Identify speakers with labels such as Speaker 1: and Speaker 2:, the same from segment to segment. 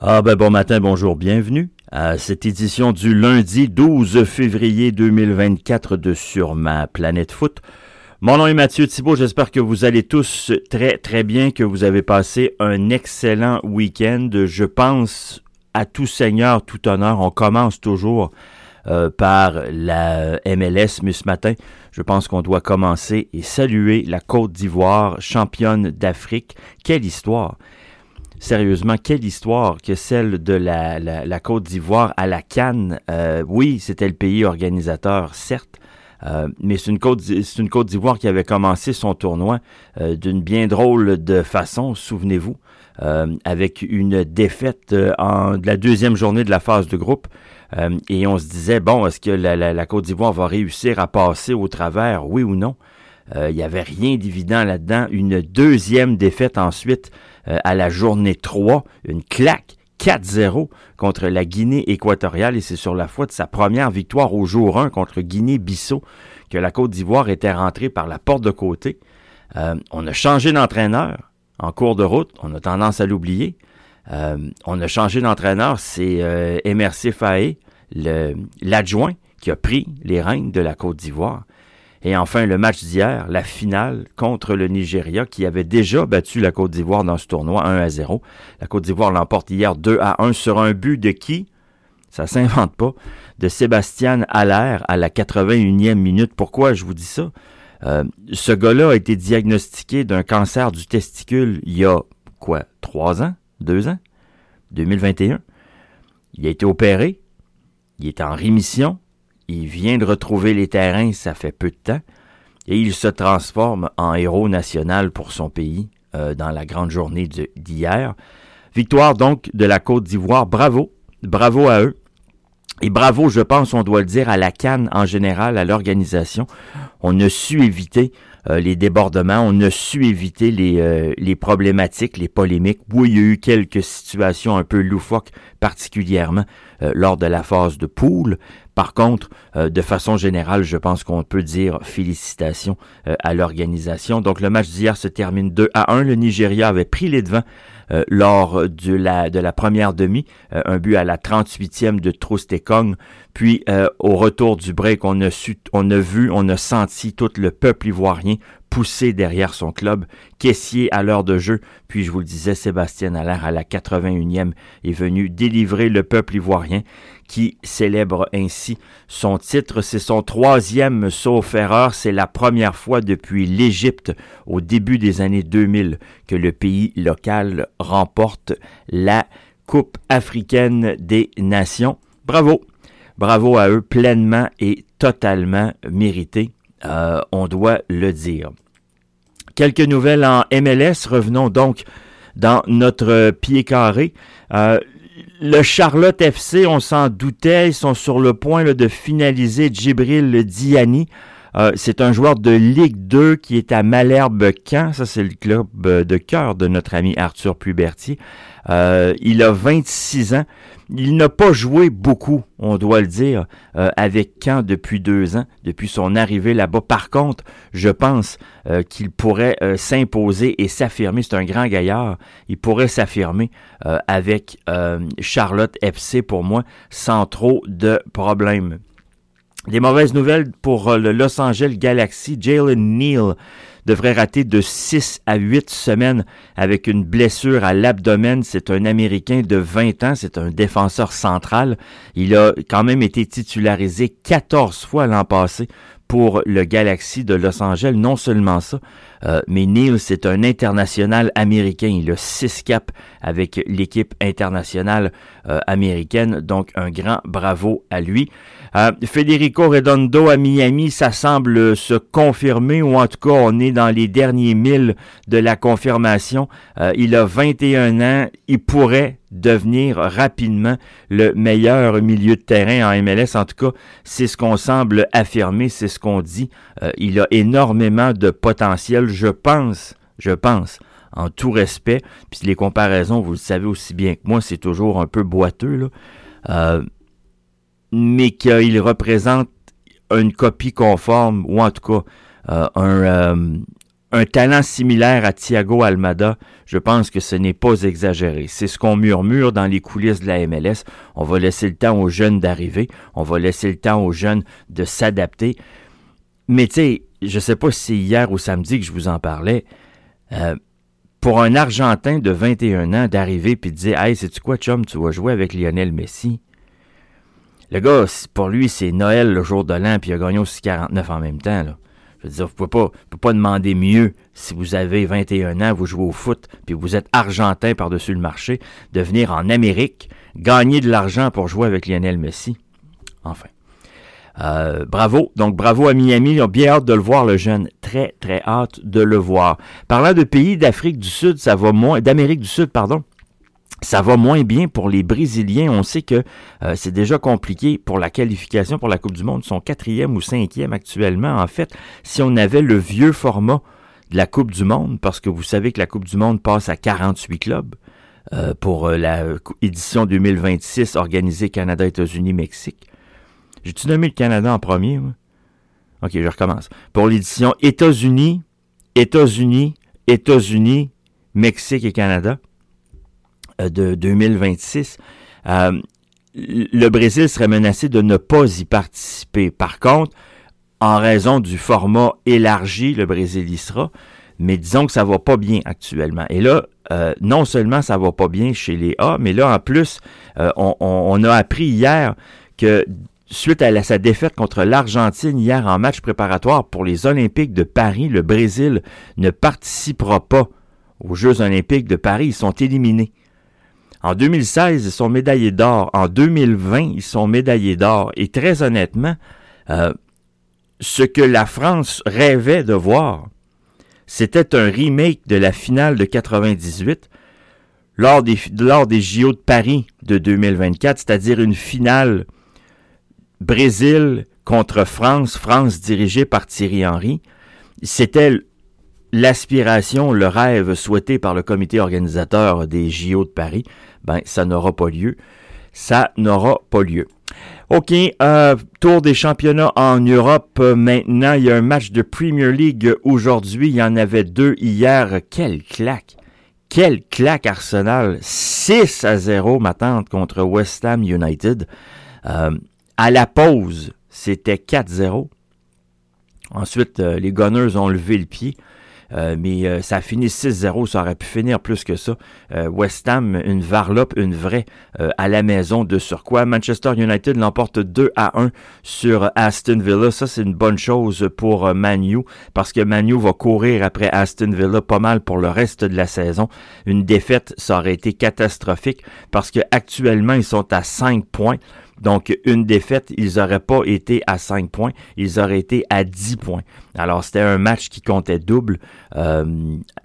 Speaker 1: Ah ben bon matin, bonjour, bienvenue à cette édition du lundi 12 février 2024 de Sur ma planète foot. Mon nom est Mathieu Thibault, j'espère que vous allez tous très très bien, que vous avez passé un excellent week-end. Je pense à tout seigneur, tout honneur, on commence toujours euh, par la MLS, mais ce matin, je pense qu'on doit commencer et saluer la Côte d'Ivoire, championne d'Afrique. Quelle histoire! Sérieusement, quelle histoire que celle de la, Côte d'Ivoire à la Cannes. Euh, oui, c'était le pays organisateur, certes, euh, mais c'est une Côte, d'Ivoire qui avait commencé son tournoi euh, d'une bien drôle de façon, souvenez-vous, avec une défaite en de la deuxième journée de la phase de groupe. et on se disait bon, est-ce que la Côte d'Ivoire va réussir à passer au travers, oui ou non? Il n'y avait rien d'évident là-dedans. Une deuxième défaite ensuite euh, à la journée 3, une claque 4-0 contre la Guinée équatoriale et c'est sur la foi de sa première victoire au jour 1 contre Guinée-Bissau que la Côte d'Ivoire était rentrée par la porte de côté. Euh, on a changé d'entraîneur en cours de route, on a tendance à l'oublier. Euh, on a changé d'entraîneur, c'est euh, MRC Faé, l'adjoint, qui a pris les règnes de la Côte d'Ivoire. Et enfin, le match d'hier, la finale contre le Nigeria, qui avait déjà battu la Côte d'Ivoire dans ce tournoi 1 à 0. La Côte d'Ivoire l'emporte hier 2 à 1 sur un but de qui? Ça s'invente pas. De Sébastien Allaire à la 81e minute. Pourquoi je vous dis ça? Euh, ce gars-là a été diagnostiqué d'un cancer du testicule il y a, quoi, trois ans? Deux ans? 2021. Il a été opéré. Il est en rémission. Il vient de retrouver les terrains, ça fait peu de temps, et il se transforme en héros national pour son pays euh, dans la grande journée d'hier. Victoire donc de la Côte d'Ivoire. Bravo, bravo à eux. Et bravo, je pense, on doit le dire, à la Cannes en général, à l'organisation. On a su éviter euh, les débordements, on a su éviter les, euh, les problématiques, les polémiques. Oui, il y a eu quelques situations un peu loufoques, particulièrement lors de la phase de poule, par contre, euh, de façon générale, je pense qu'on peut dire félicitations euh, à l'organisation. Donc le match d'hier se termine 2 à 1. Le Nigeria avait pris les devants euh, lors de la, première demi, un but à la 38e de Trostekong. Puis au retour du break, on a, su, on a vu, on a senti tout le peuple ivoirien poussé derrière son club, caissier à l'heure de jeu, puis je vous le disais, Sébastien Allaire à la 81e est venu délivrer le peuple ivoirien qui célèbre ainsi son titre. C'est son troisième sauf erreur. C'est la première fois depuis l'Égypte au début des années 2000 que le pays local remporte la Coupe africaine des nations. Bravo. Bravo à eux, pleinement et totalement mérité. Euh, on doit le dire. Quelques nouvelles en MLS. Revenons donc dans notre pied carré. Euh, le Charlotte FC, on s'en doutait, ils sont sur le point de finaliser Djibril Diani. Euh, c'est un joueur de Ligue 2 qui est à Malherbe Caen. Ça, c'est le club de cœur de notre ami Arthur Pubertier. Euh, il a 26 ans. Il n'a pas joué beaucoup, on doit le dire, euh, avec Caen depuis deux ans, depuis son arrivée là-bas. Par contre, je pense euh, qu'il pourrait s'imposer et s'affirmer. C'est un grand gaillard. Il pourrait s'affirmer avec Charlotte FC pour moi sans trop de problèmes. Des mauvaises nouvelles pour le Los Angeles Galaxy. Jalen Neal devrait rater de 6 à 8 semaines avec une blessure à l'abdomen. C'est un Américain de 20 ans, c'est un défenseur central. Il a quand même été titularisé 14 fois l'an passé pour le Galaxy de Los Angeles. Non seulement ça, euh, mais Neil, c'est un international américain. Il a six caps avec l'équipe internationale euh, américaine. Donc, un grand bravo à lui. Euh, Federico Redondo à Miami, ça semble se confirmer, ou en tout cas, on est dans les derniers milles de la confirmation. Il a 21 ans, il pourrait devenir rapidement le meilleur milieu de terrain en MLS. En tout cas, c'est ce qu'on semble affirmer, c'est ce qu'on dit. Il a énormément de potentiel, je pense, je pense, en tout respect. Puis les comparaisons, vous le savez aussi bien que moi, c'est toujours un peu boiteux. Là. Euh, mais qu'il représente une copie conforme, ou en tout cas euh, un, un talent similaire à Thiago Almada, je pense que ce n'est pas exagéré. C'est ce qu'on murmure dans les coulisses de la MLS. On va laisser le temps aux jeunes d'arriver, on va laisser le temps aux jeunes de s'adapter. Mais tu sais, je sais pas si c'est hier ou samedi que je vous en parlais. Euh, pour un Argentin de 21 ans d'arriver puis de dire Hey, sais-tu quoi, chum, tu vas jouer avec Lionel Messi? Le gars, pour lui, c'est Noël le jour de l'an, puis il a gagné aussi 49 en même temps. Là. Je veux dire, vous pouvez pas, pouvez pas demander mieux si vous avez 21 ans, vous jouez au foot, puis vous êtes argentin par-dessus le marché, de venir en Amérique, gagner de l'argent pour jouer avec Lionel Messi. Enfin. Euh, bravo. Donc, bravo à Miami. On a bien hâte de le voir, le jeune. Très, très hâte de le voir. Parlant de pays d'Afrique du Sud, ça va moins, d'Amérique du Sud, pardon, ça va moins bien pour les Brésiliens. On sait que euh, c'est déjà compliqué pour la qualification pour la Coupe du Monde. Ils sont quatrième ou cinquième actuellement. En fait, si on avait le vieux format de la Coupe du Monde, parce que vous savez que la Coupe du Monde passe à 48 clubs euh, pour la édition 2026 organisée Canada, États-Unis, Mexique. J'ai-tu nommé le Canada en premier? OK, je recommence. Pour l'édition États-Unis, États-Unis, États-Unis, Mexique et Canada euh, de 2026, euh, le Brésil serait menacé de ne pas y participer. Par contre, en raison du format élargi, le Brésil y sera, mais disons que ça va pas bien actuellement. Et là, euh, non seulement ça va pas bien chez les A, mais là, en plus, on, on, a appris hier que suite à sa défaite contre l'Argentine hier en match préparatoire pour les Olympiques de Paris, le Brésil ne participera pas aux Jeux olympiques de Paris. Ils sont éliminés. En 2016, ils sont médaillés d'or. En 2020, ils sont médaillés d'or. Et très honnêtement, euh, ce que la France rêvait de voir, c'était un remake de la finale de 98 lors des, lors des JO de Paris de 2024, c'est-à-dire une finale Brésil contre France, France dirigée par Thierry Henry. C'était l'aspiration, le rêve souhaité par le comité organisateur des JO de Paris, ben ça n'aura pas lieu. Ça n'aura pas lieu. OK, euh, tour des championnats en Europe. maintenant, il y a un match de Premier League aujourd'hui. Il y en avait deux hier. Quelle claque! Quelle claque Arsenal! 6 à 0, ma tante, contre West Ham United. Euh, à la pause, c'était 4-0. Ensuite, euh, les Gunners ont levé le pied. Euh, mais euh, ça a fini 6-0, ça aurait pu finir plus que ça. West Ham, une varlope, une vraie à la maison de surcroît. Manchester United l'emporte 2 à 1 sur Aston Villa. Ça, c'est une bonne chose pour Manu parce que Manu va courir après Aston Villa pas mal pour le reste de la saison. Une défaite, ça aurait été catastrophique parce que actuellement ils sont à 5 points. Donc, une défaite, ils n'auraient pas été à 5 points, ils auraient été à 10 points. Alors, c'était un match qui comptait double. Euh,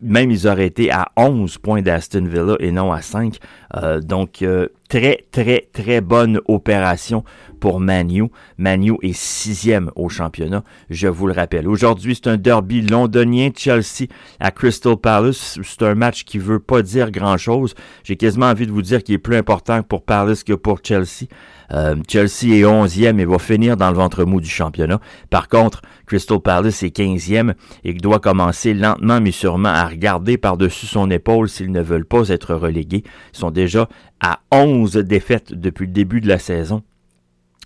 Speaker 1: même, ils auraient été à 11 points d'Aston Villa et non à 5. Euh, donc, euh, très, très, très bonne opération pour Manu. Manu est sixième au championnat, je vous le rappelle. Aujourd'hui, c'est un derby londonien, Chelsea à Crystal Palace. C'est un match qui veut pas dire grand-chose. J'ai quasiment envie de vous dire qu'il est plus important pour Palace que pour Chelsea. Euh, Chelsea est 11e et va finir dans le ventre mou du championnat. Par contre, Crystal Palace est 15e et doit commencer lentement mais sûrement à regarder par-dessus son épaule s'ils ne veulent pas être relégués. Ils sont déjà à 11 défaites depuis le début de la saison.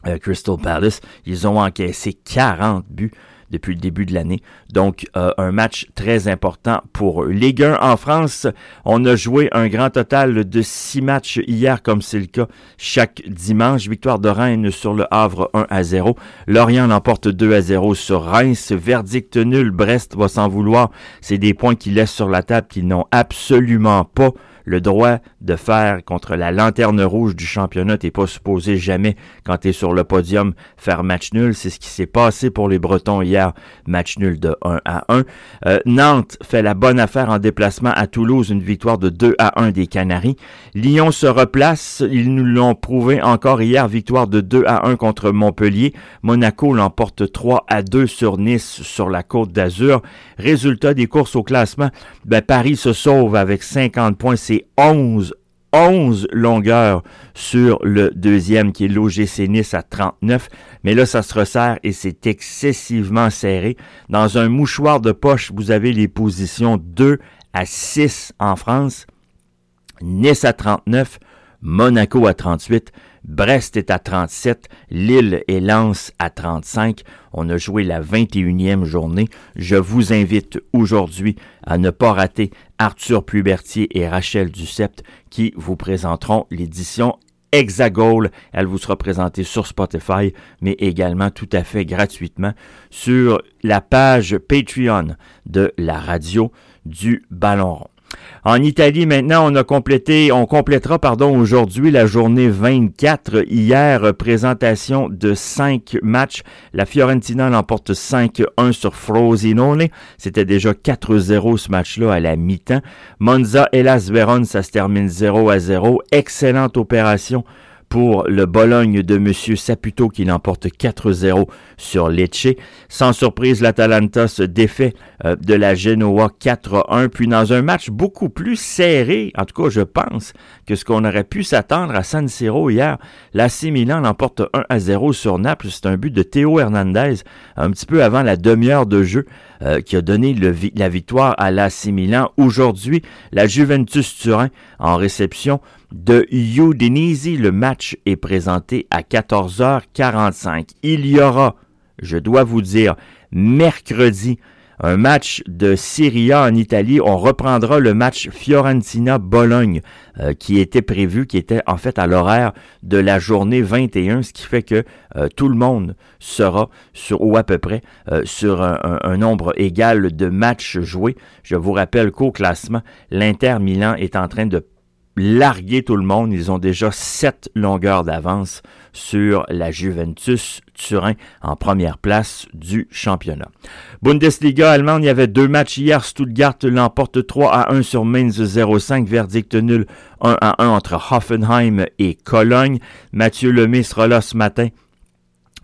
Speaker 1: Euh, Crystal Palace, ils ont encaissé 40 buts depuis le début de l'année. Donc, euh, un match très important pour eux. Ligue 1 en France, on a joué un grand total de six matchs hier, comme c'est le cas chaque dimanche. Victoire de Rennes sur le Havre 1 à 0. Lorient l'emporte 2 à 0 sur Reims. Verdict nul, Brest va s'en vouloir. C'est des points qu'ils laissent sur la table qu'ils n'ont absolument pas le droit de faire contre la lanterne rouge du championnat. T'es pas supposé jamais, quand tu es sur le podium, faire match nul. C'est ce qui s'est passé pour les Bretons hier. Match nul de 1 à 1. Euh, Nantes fait la bonne affaire en déplacement à Toulouse. Une victoire de 2 à 1 des Canaries. Lyon se replace. Ils nous l'ont prouvé encore hier. Victoire de 2 à 1 contre Montpellier. Monaco l'emporte 3 à 2 sur Nice sur la côte d'Azur. Résultat des courses au classement. Ben, Paris se sauve avec 50 points. 11 11 longueurs sur le deuxième qui est l'OGC Nice à 39. Mais là, ça se resserre et c'est excessivement serré. Dans un mouchoir de poche, vous avez les positions 2 à 6 en France. Nice à 39, Monaco à 38, Brest est à 37, Lille et Lens à 35. On a joué la 21e journée. Je vous invite aujourd'hui à ne pas rater Arthur Plubertier et Rachel Ducept qui vous présenteront l'édition Hexagol. Elle vous sera présentée sur Spotify, mais également tout à fait gratuitement sur la page Patreon de la radio du Ballon rond. En Italie, maintenant, on a complété, on complétera, pardon, aujourd'hui la journée 24. Hier, présentation de cinq matchs. La Fiorentina l'emporte 5-1 sur Frosinone. C'était déjà 4-0 ce match-là à la mi-temps. Monza et Las Veron, ça se termine 0 0. Excellente opération pour le Bologne de M. Saputo qui l'emporte 4-0 sur Lecce. Sans surprise, l'Atalanta se défait euh, de la Genoa 4-1, puis dans un match beaucoup plus serré, en tout cas je pense, que ce qu'on aurait pu s'attendre à San Siro hier. L'AC Milan l'emporte 1-0 sur Naples. C'est un but de Théo Hernandez un petit peu avant la demi-heure de jeu euh, qui a donné la victoire à l'AC Milan. Aujourd'hui, la Juventus Turin en réception de Udinese. Le match est présenté à 14h45. Il y aura, je dois vous dire, mercredi, un match de Serie A en Italie. On reprendra le match Fiorentina-Bologne euh, qui était prévu, qui était en fait à l'horaire de la journée 21, ce qui fait que euh, tout le monde sera sur, ou à peu près, euh, sur un, un, nombre égal de matchs joués. Je vous rappelle qu'au classement, l'Inter Milan est en train de larguer tout le monde. Ils ont déjà sept longueurs d'avance sur la Juventus Turin en première place du championnat. Bundesliga allemande, il y avait deux matchs hier. Stuttgart l'emporte 3 à 1 sur Mainz 05. Verdict nul 1 à 1 entre Hoffenheim et Cologne. Mathieu Lemay sera là ce matin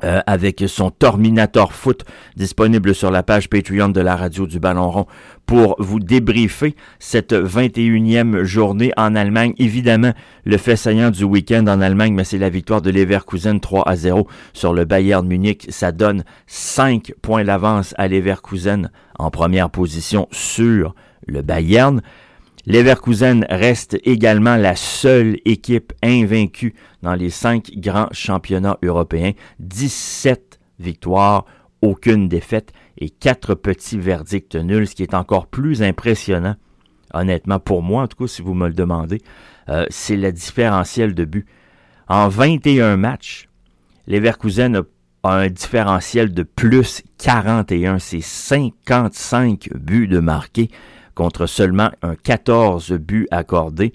Speaker 1: euh, avec son Terminator Foot disponible sur la page Patreon de la radio du Ballon Rond pour vous débriefer cette 21e journée en Allemagne. Évidemment, le fait saillant du week-end en Allemagne, mais c'est la victoire de Leverkusen 3 à 0 sur le Bayern Munich. Ça donne 5 points d'avance à Leverkusen en première position sur le Bayern. Leverkusen reste également la seule équipe invaincue dans les cinq grands championnats européens. 17 victoires, aucune défaite et quatre petits verdicts nuls, ce qui est encore plus impressionnant, honnêtement pour moi, en tout cas si vous me le demandez, euh, c'est le différentiel de but. En 21 matchs, Leverkusen a un différentiel de plus 41, c'est 55 buts de marqués contre seulement un 14 buts accordés.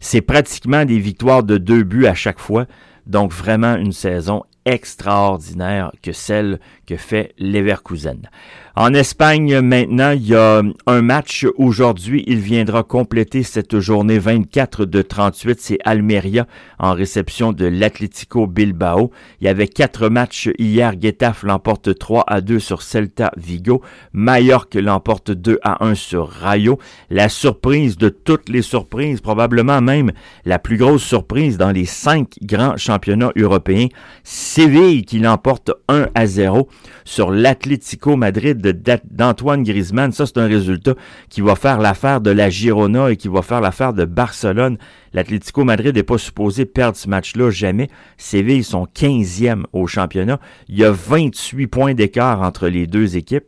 Speaker 1: C'est pratiquement des victoires de deux buts à chaque fois. Donc vraiment une saison extraordinaire que celle que fait Leverkusen. En Espagne, maintenant, il y a un match aujourd'hui. Il viendra compléter cette journée 24 de 38. C'est Almeria en réception de l'Atlético Bilbao. Il y avait quatre matchs hier. Getafe l'emporte 3 à 2 sur Celta Vigo. Mallorca l'emporte 2 à 1 sur Rayo. La surprise de toutes les surprises, probablement même la plus grosse surprise dans les cinq grands championnats européens. Séville qui l'emporte 1 à 0 sur l'Atlético Madrid d'Antoine Griezmann. Ça, c'est un résultat qui va faire l'affaire de la Girona et qui va faire l'affaire de Barcelone. L'Atlético Madrid n'est pas supposé perdre ce match-là jamais. Séville sont 15e au championnat. Il y a 28 points d'écart entre les deux équipes.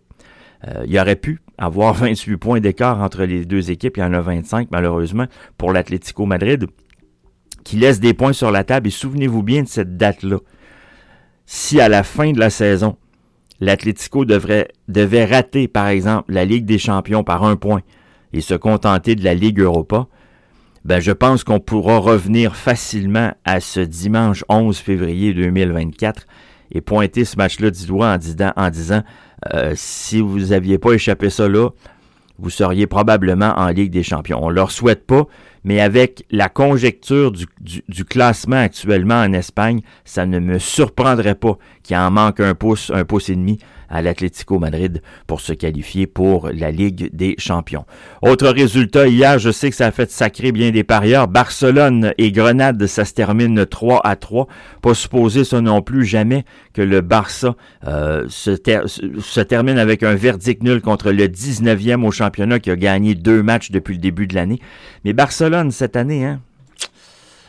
Speaker 1: Euh, il aurait pu avoir 28 points d'écart entre les deux équipes. Il y en a 25, malheureusement, pour l'Atlético Madrid, qui laisse des points sur la table. Et souvenez-vous bien de cette date-là. Si à la fin de la saison, l'Atlético devait rater, par exemple, la Ligue des champions par un point et se contenter de la Ligue Europa, ben, je pense qu'on pourra revenir facilement à ce dimanche 11 février 2024 et pointer ce match-là du doigt en, disant, en euh, si vous aviez pas échappé ça là, vous seriez probablement en Ligue des champions. On leur souhaite pas, mais avec la conjecture du, du, classement actuellement en Espagne, ça ne me surprendrait pas qu'il en manque un pouce, un pouce et demi à l'Atlético Madrid pour se qualifier pour la Ligue des Champions. Autre résultat hier, je sais que ça a fait sacrer bien des parieurs. Barcelone et Grenade, ça se termine 3 à 3. Pas supposer ça non plus jamais que le Barça euh, se, se, termine avec un verdict nul contre le 19e au championnat qui a gagné deux matchs depuis le début de l'année. Mais Barcelone cette année, hein,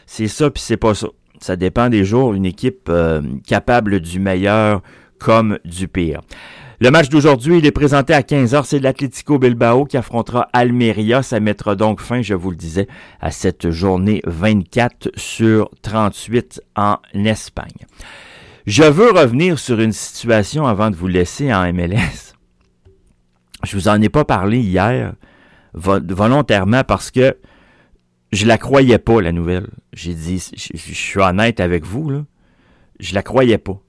Speaker 1: c'est ça puis c'est pas ça. Ça dépend des jours. Une équipe euh, capable du meilleur comme du pire. Le match d'aujourd'hui, il est présenté à 15h. C'est l'Atlético Bilbao qui affrontera Almeria. Ça mettra donc fin, je vous le disais, à cette journée 24 sur 38 en Espagne. Je veux revenir sur une situation avant de vous laisser en MLS. Je vous en ai pas parlé hier volontairement parce que je la croyais pas, la nouvelle. J'ai dit, je, suis honnête avec vous, là. Je la croyais pas.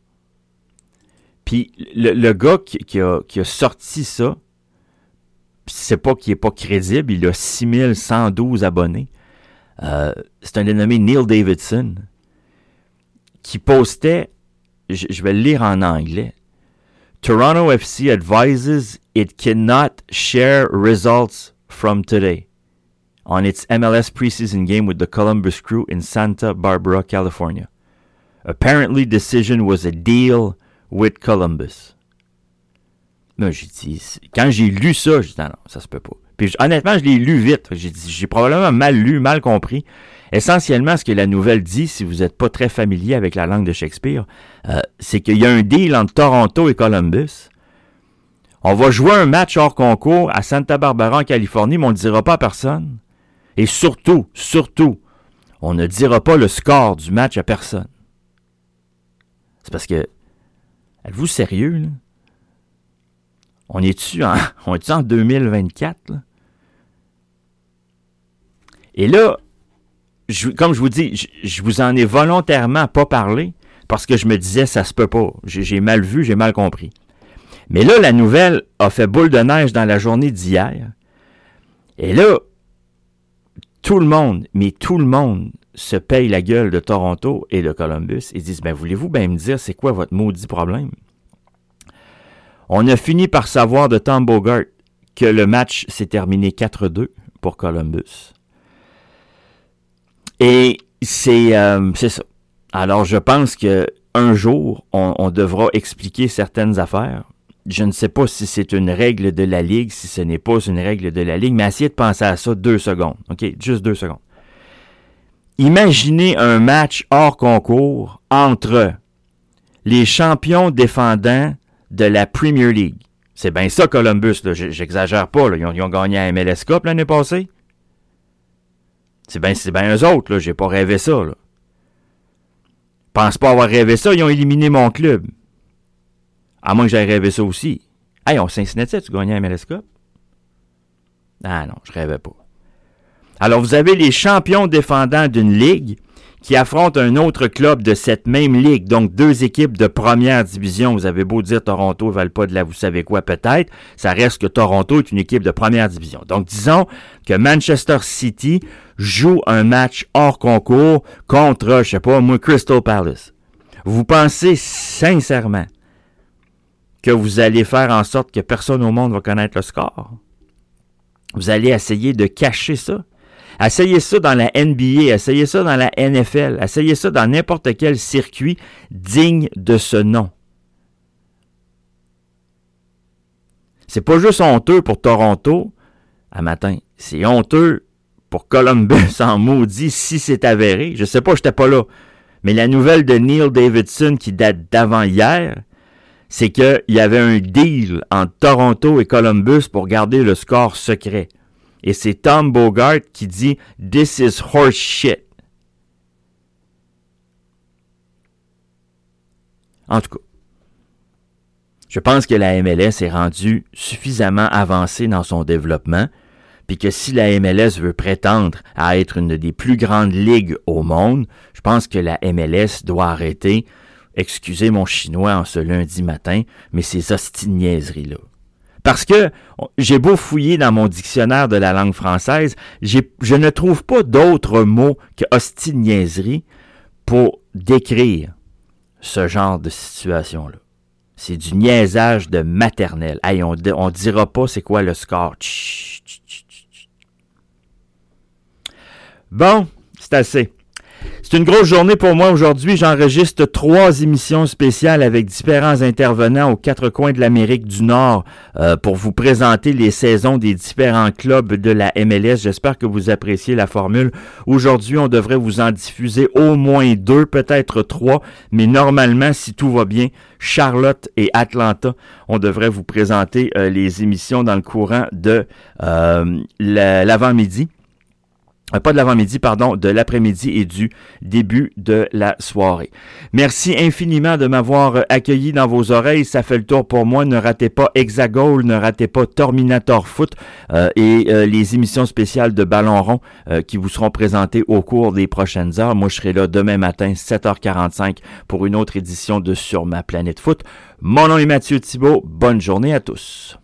Speaker 1: Puis le, gars qui, a, sorti ça, c'est pas qu'il est pas crédible, il a 6112 abonnés. Euh, c'est un dénommé Neil Davidson qui postait, je, je, vais le lire en anglais. Toronto FC advises it cannot share results from today on its MLS preseason game with the Columbus Crew in Santa Barbara, California. Apparently, decision was a deal with Columbus. Moi, j'ai dit, quand j'ai lu ça, j'ai dit, non, non, ça se peut pas. Puis honnêtement, je l'ai lu vite. J'ai j'ai probablement mal lu, mal compris. Essentiellement, ce que la nouvelle dit, si vous n'êtes pas très familier avec la langue de Shakespeare, euh, c'est qu'il y a un deal entre Toronto et Columbus. On va jouer un match hors concours à Santa Barbara en Californie, mais on ne dira pas à personne. Et surtout, surtout, on ne dira pas le score du match à personne. C'est parce que Êtes-vous sérieux, là? On est-tu en, on est en 2024, là? Et là, comme je vous dis, je, je, vous en ai volontairement pas parlé parce que je me disais, ça se peut pas. J'ai mal vu, j'ai mal compris. Mais là, la nouvelle a fait boule de neige dans la journée d'hier. Et là, tout le monde, mais tout le monde se paye la gueule de Toronto et de Columbus et disent, ben voulez-vous bien me dire c'est quoi votre maudit problème? On a fini par savoir de Tom Bogart que le match s'est terminé 4-2 pour Columbus. Et c'est euh, ça. Alors je pense que un jour, on, on, devra expliquer certaines affaires. Je ne sais pas si c'est une règle de la Ligue, si ce n'est pas une règle de la Ligue, mais essayez de penser à ça deux secondes. OK? Juste deux secondes. Imaginez un match hors concours entre les champions défendants de la Premier League. C'est bien ça, Columbus, j'exagère pas. Ils, ont, gagné un MLS Cup l'année passée. C'est bien ben eux autres, là. j'ai pas rêvé ça. Là. Pense pas avoir rêvé ça, ils ont éliminé mon club. À moins que j'aie rêvé ça aussi. Hey, on Cincinnati, tu gagnais un MLS? Ah non, je rêvais pas. Alors, vous avez les champions défendants d'une ligue qui affrontent un autre club de cette même ligue, donc deux équipes de première division. Vous avez beau dire Toronto ne valent pas de la vous savez quoi peut-être, ça reste que Toronto est une équipe de première division. Donc disons que Manchester City joue un match hors concours contre, je sais pas, moi, Crystal Palace. Vous pensez sincèrement que vous allez faire en sorte que personne au monde va connaître le score? Vous allez essayer de cacher ça? Essayez ça dans la NBA, essayez ça dans la NFL, essayez ça dans n'importe quel circuit digne de ce nom. C'est pas juste honteux pour Toronto à matin, c'est honteux pour Columbus en maudit si c'est avéré. Je sais pas, j'étais pas là. Mais la nouvelle de Neil Davidson qui date d'avant hier, c'est qu'il y avait un deal entre Toronto et Columbus pour garder le score secret. Et c'est Tom Bogart qui dit This is horse shit. En tout cas, je pense que la MLS est rendue suffisamment avancée dans son développement, puis que si la MLS veut prétendre à être une des plus grandes ligues au monde, je pense que la MLS doit arrêter, excusez mon chinois en ce lundi matin, mais ces hostiniaiseries-là. Parce que j'ai beau fouiller dans mon dictionnaire de la langue française, je ne trouve pas d'autres mots que hostie niaiserie pour décrire ce genre de situation-là. C'est du niaisage de maternelle. Hey, on, on dira pas c'est quoi le score. Bon, c'est assez. C'est une grosse journée pour moi aujourd'hui. J'enregistre trois émissions spéciales avec différents intervenants aux quatre coins de l'Amérique du Nord euh, pour vous présenter les saisons des différents clubs de la MLS. J'espère que vous appréciez la formule. Aujourd'hui, on devrait vous en diffuser au moins deux, peut-être trois, mais normalement, si tout va bien, Charlotte et Atlanta, on devrait vous présenter euh, les émissions dans le courant de euh, l'avant-midi. Euh, pas de l'avant-midi, pardon, de l'après-midi et du début de la soirée. Merci infiniment de m'avoir euh, accueilli dans vos oreilles. Ça fait le tour pour moi. Ne ratez pas Hexagol, ne ratez pas Terminator Foot euh, et les émissions spéciales de Ballon rond qui vous seront présentées au cours des prochaines heures. Moi, je serai là demain matin, 7h45, pour une autre édition de Sur ma planète foot. Mon nom est Mathieu Thibault. Bonne journée à tous.